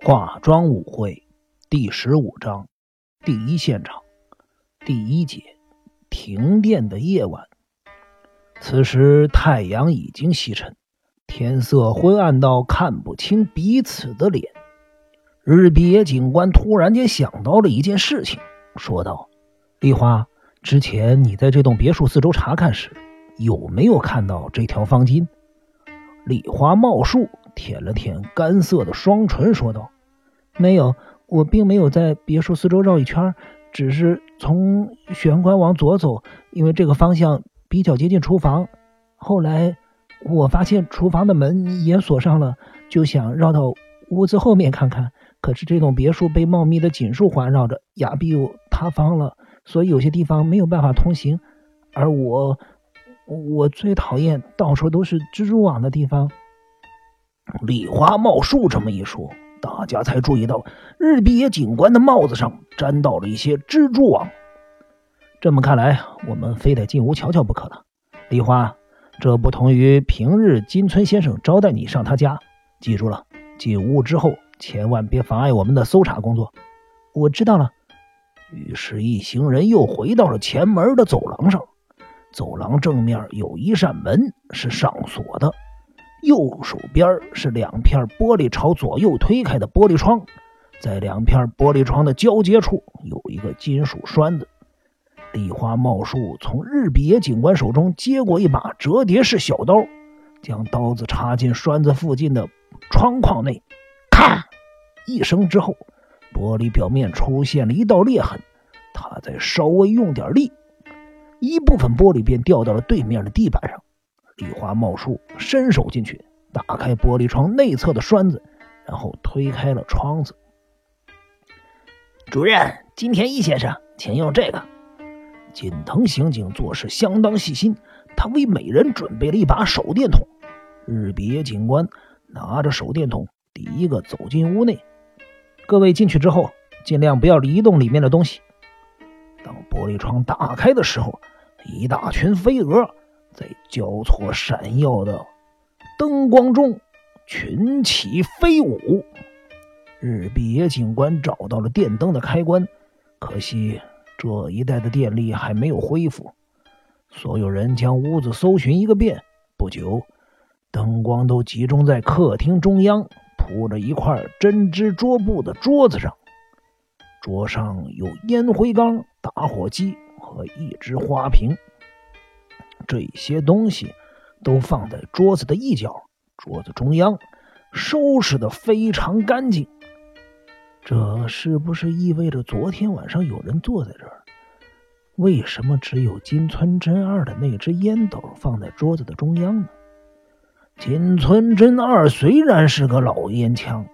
化妆舞会第十五章第一现场第一节停电的夜晚。此时太阳已经西沉，天色昏暗到看不清彼此的脸。日比野警官突然间想到了一件事情，说道：“丽花，之前你在这栋别墅四周查看时，有没有看到这条方巾？”丽花茂树。舔了舔干涩的双唇，说道：“没有，我并没有在别墅四周绕一圈，只是从玄关往左走，因为这个方向比较接近厨房。后来我发现厨房的门也锁上了，就想绕到屋子后面看看。可是这栋别墅被茂密的锦树环绕着，崖壁又塌方了，所以有些地方没有办法通行。而我，我最讨厌到处都是蜘蛛网的地方。”梨花茂树这么一说，大家才注意到日比野警官的帽子上沾到了一些蜘蛛网。这么看来，我们非得进屋瞧瞧不可了。梨花，这不同于平日金村先生招待你上他家。记住了，进屋之后千万别妨碍我们的搜查工作。我知道了。于是，一行人又回到了前门的走廊上。走廊正面有一扇门是上锁的。右手边是两片玻璃朝左右推开的玻璃窗，在两片玻璃窗的交接处有一个金属栓子。梨花茂树从日比野警官手中接过一把折叠式小刀，将刀子插进栓子附近的窗框内，咔一声之后，玻璃表面出现了一道裂痕。他再稍微用点力，一部分玻璃便掉到了对面的地板上。梨花冒树伸手进去，打开玻璃窗内侧的栓子，然后推开了窗子。主任，金田一先生，请用这个。锦藤刑警做事相当细心，他为每人准备了一把手电筒。日比野警官拿着手电筒，第一个走进屋内。各位进去之后，尽量不要移动里面的东西。当玻璃窗打开的时候，一大群飞蛾。在交错闪耀的灯光中群起飞舞。日比野警官找到了电灯的开关，可惜这一带的电力还没有恢复。所有人将屋子搜寻一个遍，不久，灯光都集中在客厅中央铺着一块针织桌布的桌子上。桌上有烟灰缸、打火机和一只花瓶。这些东西都放在桌子的一角，桌子中央收拾的非常干净。这是不是意味着昨天晚上有人坐在这儿？为什么只有金村真二的那只烟斗放在桌子的中央呢？金村真二虽然是个老烟枪，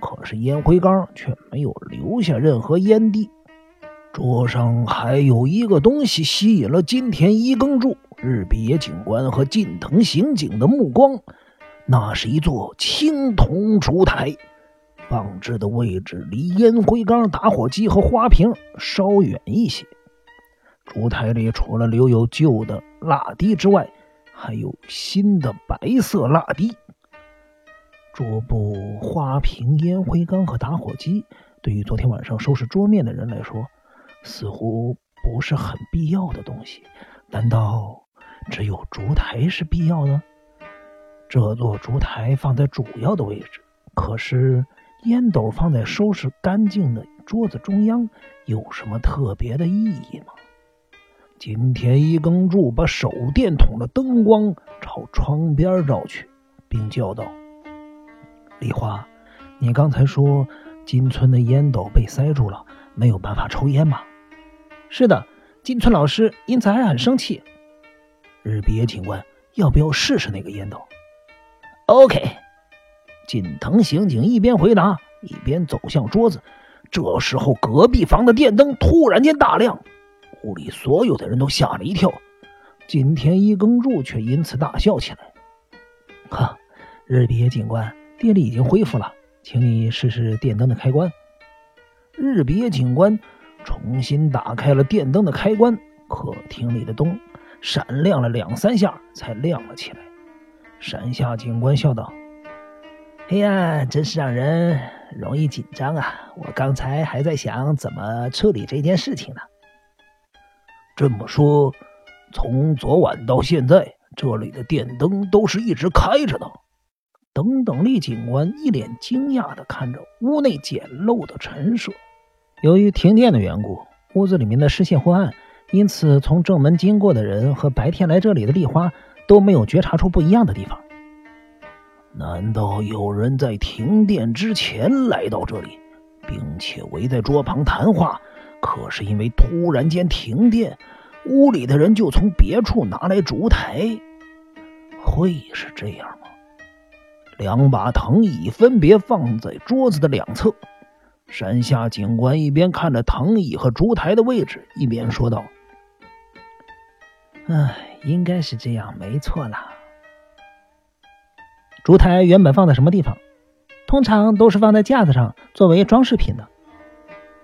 可是烟灰缸却没有留下任何烟蒂。桌上还有一个东西吸引了金田一耕助。日比野警官和近藤刑警的目光，那是一座青铜烛台，放置的位置离烟灰缸、打火机和花瓶稍远一些。烛台里除了留有旧的蜡滴之外，还有新的白色蜡滴。桌布、花瓶、烟灰缸和打火机，对于昨天晚上收拾桌面的人来说，似乎不是很必要的东西。难道？只有烛台是必要的。这座烛台放在主要的位置，可是烟斗放在收拾干净的桌子中央，有什么特别的意义吗？金田一耕助把手电筒的灯光朝窗边照去，并叫道：“梨花，你刚才说金村的烟斗被塞住了，没有办法抽烟吗？”“是的，金村老师因此还很生气。”日比野警官，要不要试试那个烟斗？OK。锦藤刑警一边回答，一边走向桌子。这时候，隔壁房的电灯突然间大亮，屋里所有的人都吓了一跳。金田一耕助却因此大笑起来。哈，日比野警官，电力已经恢复了，请你试试电灯的开关。日比野警官重新打开了电灯的开关，客厅里的灯。闪亮了两三下，才亮了起来。山下警官笑道：“哎呀，真是让人容易紧张啊！我刚才还在想怎么处理这件事情呢。这么说，从昨晚到现在，这里的电灯都是一直开着的。等等力警官一脸惊讶的看着屋内简陋的陈设。由于停电的缘故，屋子里面的视线昏暗，因此从正门经过的人和白天来这里的丽花都没有觉察出不一样的地方。难道有人在停电之前来到这里，并且围在桌旁谈话？可是因为突然间停电，屋里的人就从别处拿来烛台，会是这样吗？两把藤椅分别放在桌子的两侧，山下警官一边看着藤椅和烛台的位置，一边说道：“唉，应该是这样，没错啦。”烛台原本放在什么地方？通常都是放在架子上作为装饰品的。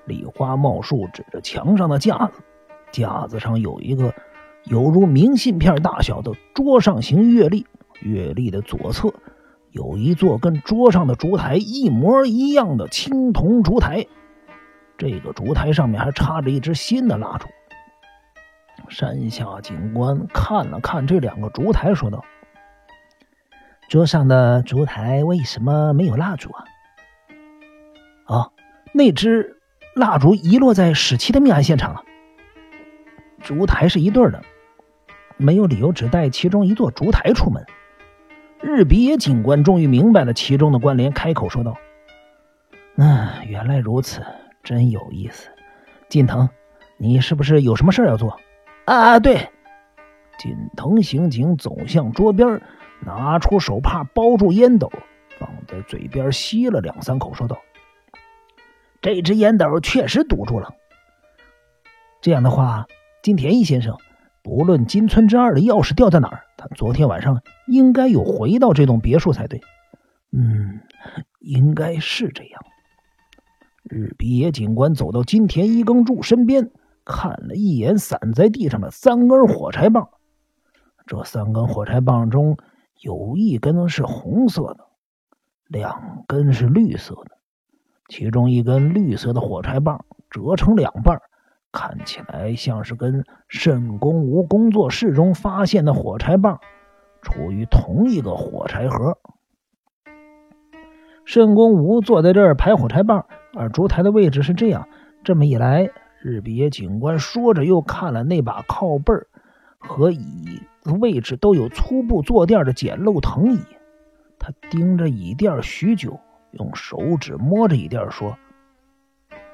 李花茂树指着墙上的架子，架子上有一个犹如明信片大小的桌上型月历，月历的左侧有一座跟桌上的烛台一模一样的青铜烛台，这个烛台上面还插着一支新的蜡烛。山下警官看了看这两个烛台，说道。桌上的烛台为什么没有蜡烛啊？啊，那只蜡烛遗落在史七的命案现场了。烛台是一对的，没有理由只带其中一座烛台出门。日比野警官终于明白了其中的关联，开口说道：“嗯，原来如此，真有意思。近藤，你是不是有什么事要做？”啊，对。锦藤刑警走向桌边。拿出手帕包住烟斗，放在嘴边吸了两三口，说道：“这只烟斗确实堵住了。这样的话，金田一先生，不论金村之二的钥匙掉在哪儿，他昨天晚上应该有回到这栋别墅才对。嗯，应该是这样。”日比野警官走到金田一耕助身边，看了一眼散在地上的三根火柴棒，这三根火柴棒中。有一根是红色的，两根是绿色的。其中一根绿色的火柴棒折成两半，看起来像是跟慎公吾工作室中发现的火柴棒处于同一个火柴盒。慎公吾坐在这儿排火柴棒，而烛台的位置是这样。这么一来，日比野警官说着，又看了那把靠背和椅子。位置都有粗布坐垫的简陋藤椅，他盯着椅垫许久，用手指摸着椅垫说：“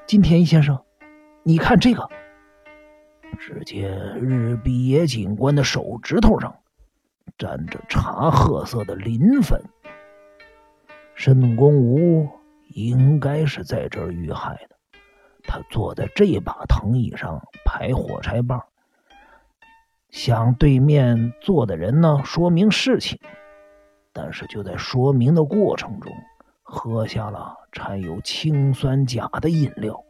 金田一先生，你看这个。”只见日比野警官的手指头上沾着茶褐色的磷粉。申公吾应该是在这儿遇害的，他坐在这把藤椅上排火柴棒。向对面坐的人呢说明事情，但是就在说明的过程中，喝下了掺有氰酸钾的饮料。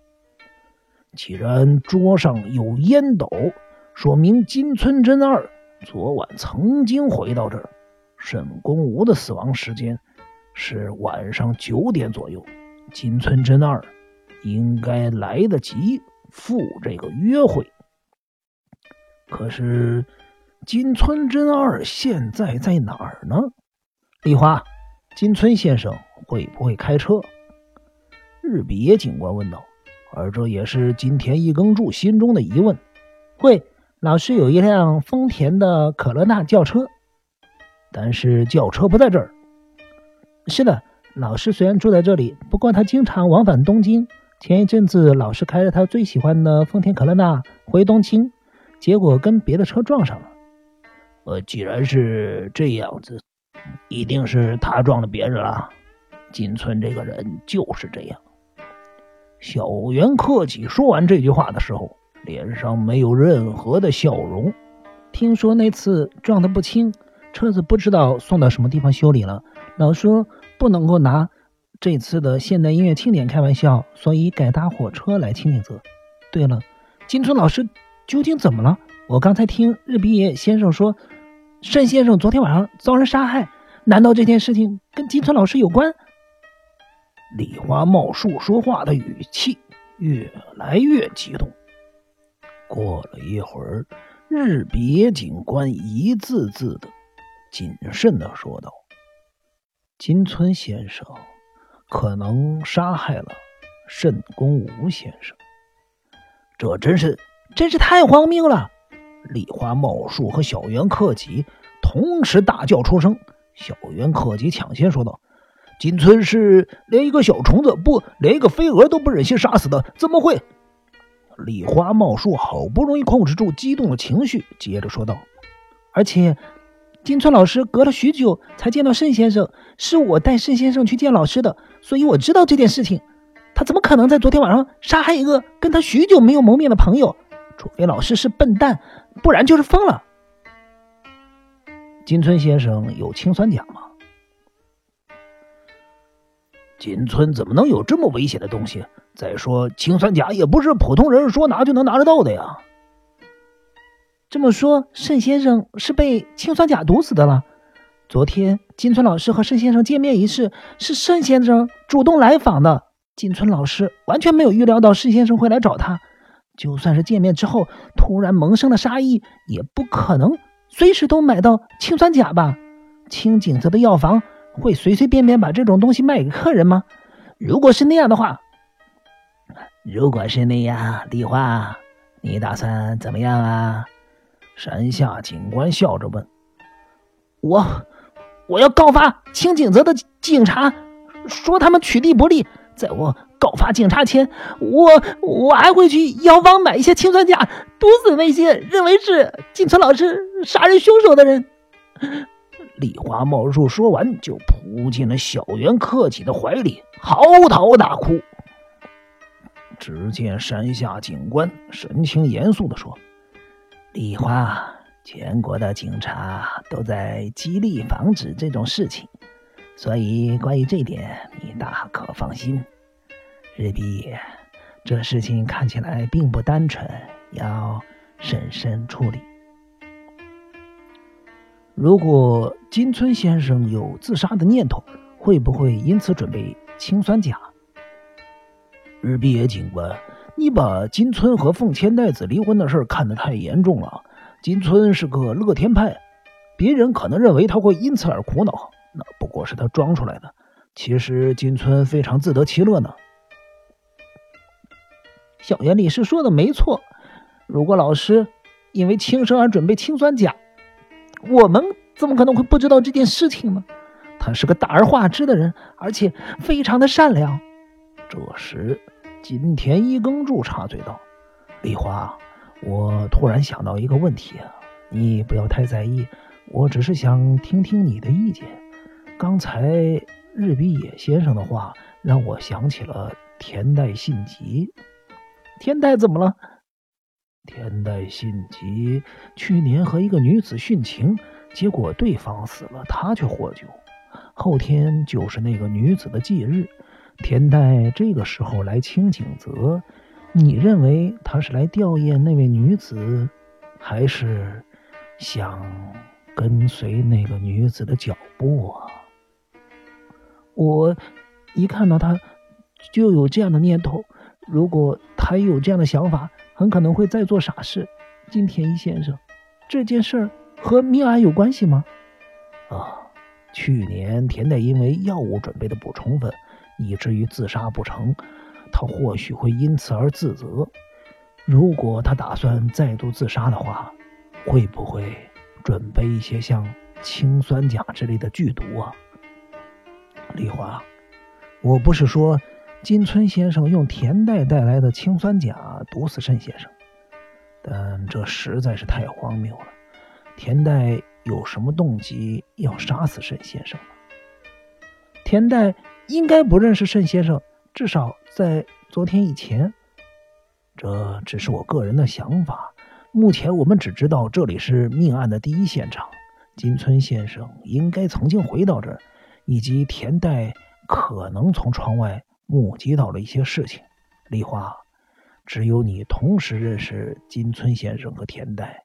既然桌上有烟斗，说明金村真二昨晚曾经回到这儿。沈公武的死亡时间是晚上九点左右，金村真二应该来得及赴这个约会。可是，金村真二现在在哪儿呢？丽花，金村先生会不会开车？日比野警官问道。而这也是金田一耕助心中的疑问。会，老师有一辆丰田的可乐纳轿车，但是轿车不在这儿。是的，老师虽然住在这里，不过他经常往返东京。前一阵子，老师开着他最喜欢的丰田可乐纳回东京。结果跟别的车撞上了。呃，既然是这样子，一定是他撞了别人了。金村这个人就是这样。小原克己说完这句话的时候，脸上没有任何的笑容。听说那次撞得不轻，车子不知道送到什么地方修理了。老说不能够拿这次的现代音乐庆典开玩笑，所以改搭火车来清景泽。对了，金村老师。究竟怎么了？我刚才听日比野先生说，单先生昨天晚上遭人杀害，难道这件事情跟金村老师有关？李花茂树说话的语气越来越激动。过了一会儿，日比野警官一字字的、谨慎的说道：“金村先生可能杀害了慎公吴先生，这真是真是太荒谬了！”李花茂树和小原克己同时大叫出声。小原克己抢先说道。金村是连一个小虫子不，连一个飞蛾都不忍心杀死的，怎么会？李花茂树好不容易控制住激动的情绪，接着说道：“而且，金村老师隔了许久才见到盛先生，是我带盛先生去见老师的，所以我知道这件事情。他怎么可能在昨天晚上杀害一个跟他许久没有谋面的朋友？除非老师是笨蛋，不然就是疯了。”金村先生有氰酸钾吗？金村怎么能有这么危险的东西？再说，氰酸钾也不是普通人说拿就能拿得到的呀。这么说，盛先生是被氰酸钾毒死的了。昨天金村老师和盛先生见面一事，是盛先生主动来访的。金村老师完全没有预料到盛先生会来找他，就算是见面之后突然萌生了杀意，也不可能随时都买到氰酸钾吧？青井泽的药房。会随随便便把这种东西卖给客人吗？如果是那样的话，如果是那样，丽花，你打算怎么样啊？山下警官笑着问。我，我要告发青井泽的警察，说他们取缔不力。在我告发警察前，我我还会去药房买一些氰酸钾，毒死那些认为是金村老师杀人凶手的人。李花茂树说完，就扑进了小原克己的怀里，嚎啕大哭。只见山下警官神情严肃地说：“李花，全国的警察都在极力防止这种事情，所以关于这点，你大可放心。日比野，这事情看起来并不单纯，要审慎处理。”如果金村先生有自杀的念头，会不会因此准备氰酸钾？日比野警官，你把金村和凤千代子离婚的事看得太严重了。金村是个乐天派，别人可能认为他会因此而苦恼，那不过是他装出来的。其实金村非常自得其乐呢。小原理事说的没错，如果老师因为轻生而准备氰酸钾。我们怎么可能会不知道这件事情呢？他是个大而化之的人，而且非常的善良。这时，金田一耕助插嘴道：“丽花，我突然想到一个问题啊，你不要太在意，我只是想听听你的意见。刚才日比野先生的话让我想起了田代信吉。田代怎么了？”田代信吉去年和一个女子殉情，结果对方死了，他却获救。后天就是那个女子的忌日，田代这个时候来清景泽，你认为他是来吊唁那位女子，还是想跟随那个女子的脚步啊？我一看到他就有这样的念头，如果他有这样的想法。很可能会再做傻事，金田一先生，这件事儿和命案有关系吗？啊，去年田代因为药物准备的不充分，以至于自杀不成，他或许会因此而自责。如果他打算再度自杀的话，会不会准备一些像氰酸钾之类的剧毒啊？丽华，我不是说。金村先生用田代带来的氰酸钾毒死慎先生，但这实在是太荒谬了。田代有什么动机要杀死慎先生呢？田代应该不认识慎先生，至少在昨天以前。这只是我个人的想法。目前我们只知道这里是命案的第一现场，金村先生应该曾经回到这儿，以及田代可能从窗外。目击到了一些事情，丽花，只有你同时认识金村先生和田代，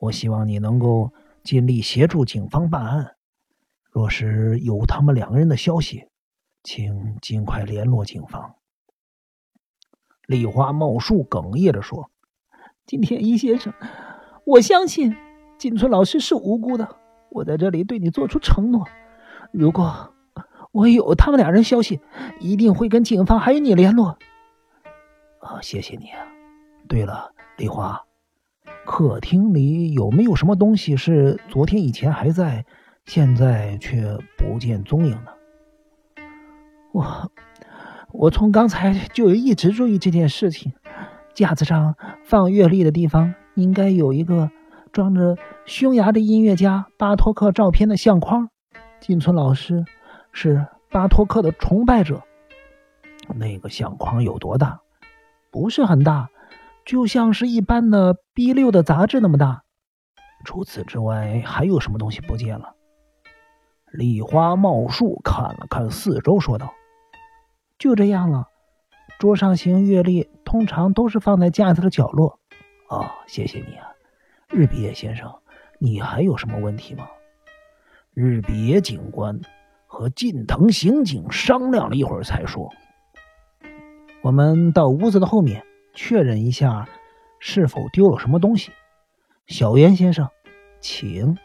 我希望你能够尽力协助警方办案。若是有他们两个人的消息，请尽快联络警方。”丽花茂树哽咽着说：“金田一先生，我相信金村老师是无辜的。我在这里对你做出承诺，如果我有他们俩人消息，一定会跟警方还有你联络。”啊，谢谢你啊！对了，丽花，客厅里有没有什么东西是昨天以前还在，现在却不见踪影呢？我。我从刚才就一直注意这件事情，架子上放月历的地方应该有一个装着匈牙利音乐家巴托克照片的相框。金村老师是巴托克的崇拜者。那个相框有多大？不是很大，就像是一般的 B 六的杂志那么大。除此之外，还有什么东西不见了？梨花茂树看了看四周，说道。就这样了。桌上型月历通常都是放在架子的角落。哦，谢谢你啊，日比野先生。你还有什么问题吗？日比野警官和近藤刑警商量了一会儿，才说：“我们到屋子的后面确认一下，是否丢了什么东西。”小袁先生，请。